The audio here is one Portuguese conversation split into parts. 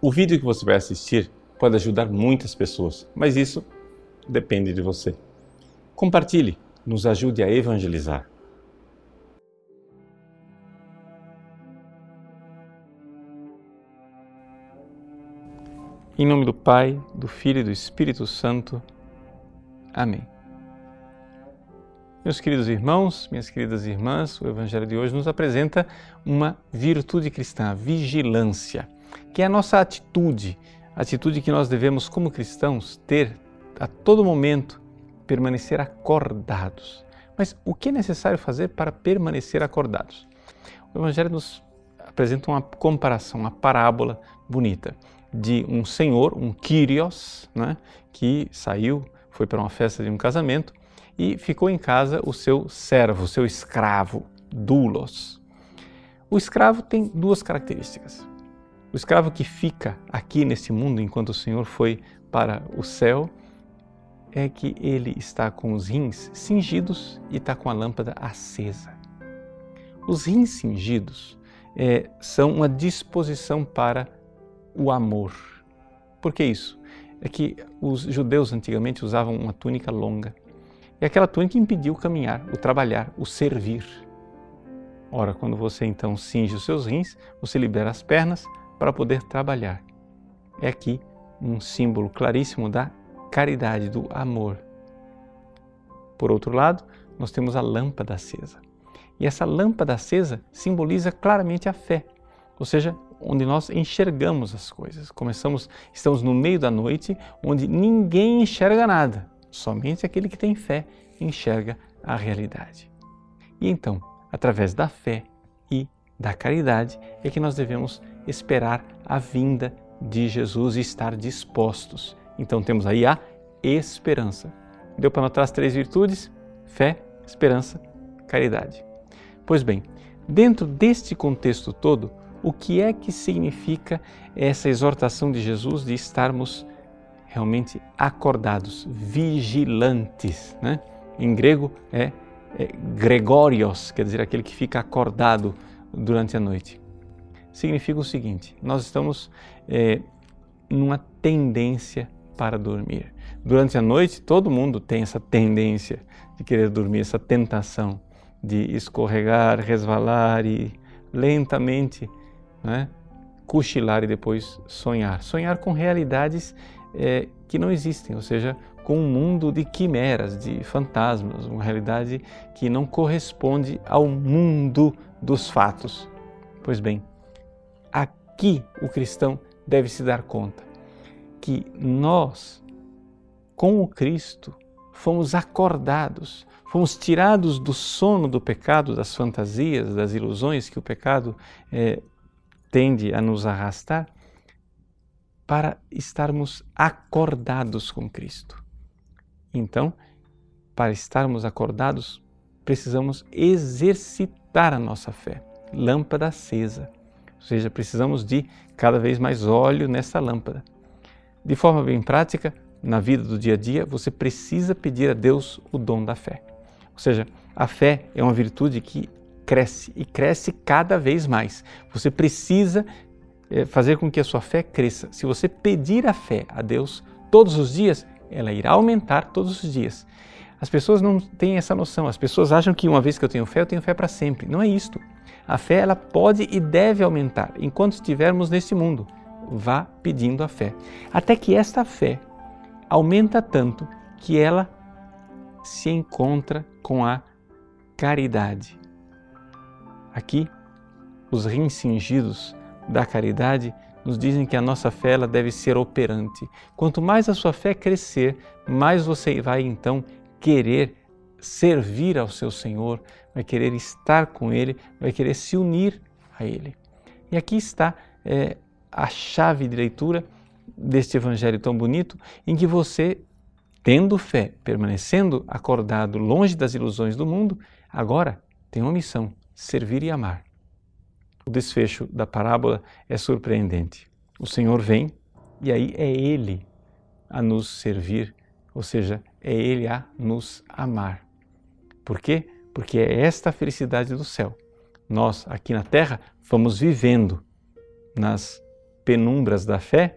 O vídeo que você vai assistir pode ajudar muitas pessoas, mas isso depende de você. Compartilhe, nos ajude a evangelizar. Em nome do Pai, do Filho e do Espírito Santo. Amém. Meus queridos irmãos, minhas queridas irmãs, o Evangelho de hoje nos apresenta uma virtude cristã, a vigilância, que é a nossa atitude, a atitude que nós devemos, como cristãos, ter a todo momento, permanecer acordados. Mas o que é necessário fazer para permanecer acordados? O Evangelho nos apresenta uma comparação, uma parábola bonita de um senhor, um Kyrios, né, que saiu, foi para uma festa de um casamento e ficou em casa o seu servo, o seu escravo, Dulos. O escravo tem duas características. O escravo que fica aqui nesse mundo enquanto o Senhor foi para o céu é que ele está com os rins cingidos e está com a lâmpada acesa. Os rins cingidos é, são uma disposição para o amor. Por que isso? É que os judeus antigamente usavam uma túnica longa. E aquela túnica impediu o caminhar, o trabalhar, o servir. Ora, quando você então cinge os seus rins, você libera as pernas para poder trabalhar. É aqui um símbolo claríssimo da caridade, do amor. Por outro lado, nós temos a lâmpada acesa. E essa lâmpada acesa simboliza claramente a fé, ou seja, onde nós enxergamos as coisas. Começamos, estamos no meio da noite, onde ninguém enxerga nada, somente aquele que tem fé enxerga a realidade. E então, através da fé e da caridade, é que nós devemos esperar a vinda de Jesus e estar dispostos. Então temos aí a esperança. Deu para notar as três virtudes? Fé, esperança, caridade. Pois bem, dentro deste contexto todo, o que é que significa essa exortação de Jesus de estarmos realmente acordados, vigilantes? Né? Em grego é, é gregorios, quer dizer aquele que fica acordado durante a noite. Significa o seguinte: nós estamos é, numa tendência para dormir. Durante a noite, todo mundo tem essa tendência de querer dormir, essa tentação de escorregar, resvalar e lentamente né, cochilar e depois sonhar. Sonhar com realidades é, que não existem, ou seja, com um mundo de quimeras, de fantasmas, uma realidade que não corresponde ao mundo dos fatos. Pois bem, aqui o cristão deve se dar conta que nós, com o Cristo, fomos acordados, fomos tirados do sono do pecado, das fantasias, das ilusões que o pecado é, tende a nos arrastar, para estarmos acordados com Cristo. Então, para estarmos acordados, precisamos exercitar a nossa fé, lâmpada acesa. Ou seja, precisamos de cada vez mais óleo nessa lâmpada. De forma bem prática, na vida do dia a dia, você precisa pedir a Deus o dom da fé. Ou seja, a fé é uma virtude que cresce e cresce cada vez mais. Você precisa eh, fazer com que a sua fé cresça. Se você pedir a fé a Deus todos os dias, ela irá aumentar todos os dias. As pessoas não têm essa noção. As pessoas acham que uma vez que eu tenho fé, eu tenho fé para sempre. Não é isto. A fé ela pode e deve aumentar enquanto estivermos neste mundo. Vá pedindo a fé, até que esta fé aumenta tanto que ela se encontra com a caridade. Aqui, os rins cingidos da caridade nos dizem que a nossa fé ela deve ser operante. Quanto mais a sua fé crescer, mais você vai então querer servir ao seu Senhor, vai querer estar com Ele, vai querer se unir a Ele. E aqui está é, a chave de leitura deste Evangelho tão bonito, em que você, tendo fé, permanecendo acordado, longe das ilusões do mundo, agora tem uma missão: servir e amar. O desfecho da parábola é surpreendente. O Senhor vem e aí é Ele a nos servir, ou seja, é Ele a nos amar. Por quê? Porque é esta a felicidade do céu. Nós, aqui na terra, vamos vivendo nas penumbras da fé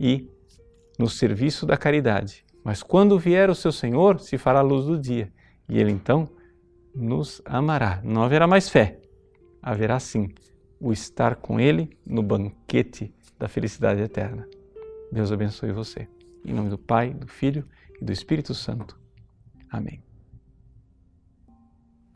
e no serviço da caridade. Mas quando vier o seu Senhor, se fará a luz do dia, e ele então nos amará. Não haverá mais fé, haverá sim o estar com ele no banquete da felicidade eterna. Deus abençoe você. Em nome do Pai, do Filho e do Espírito Santo. Amém.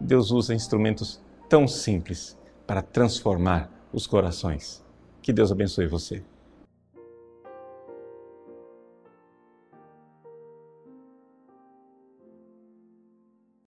Deus usa instrumentos tão simples para transformar os corações. Que Deus abençoe você.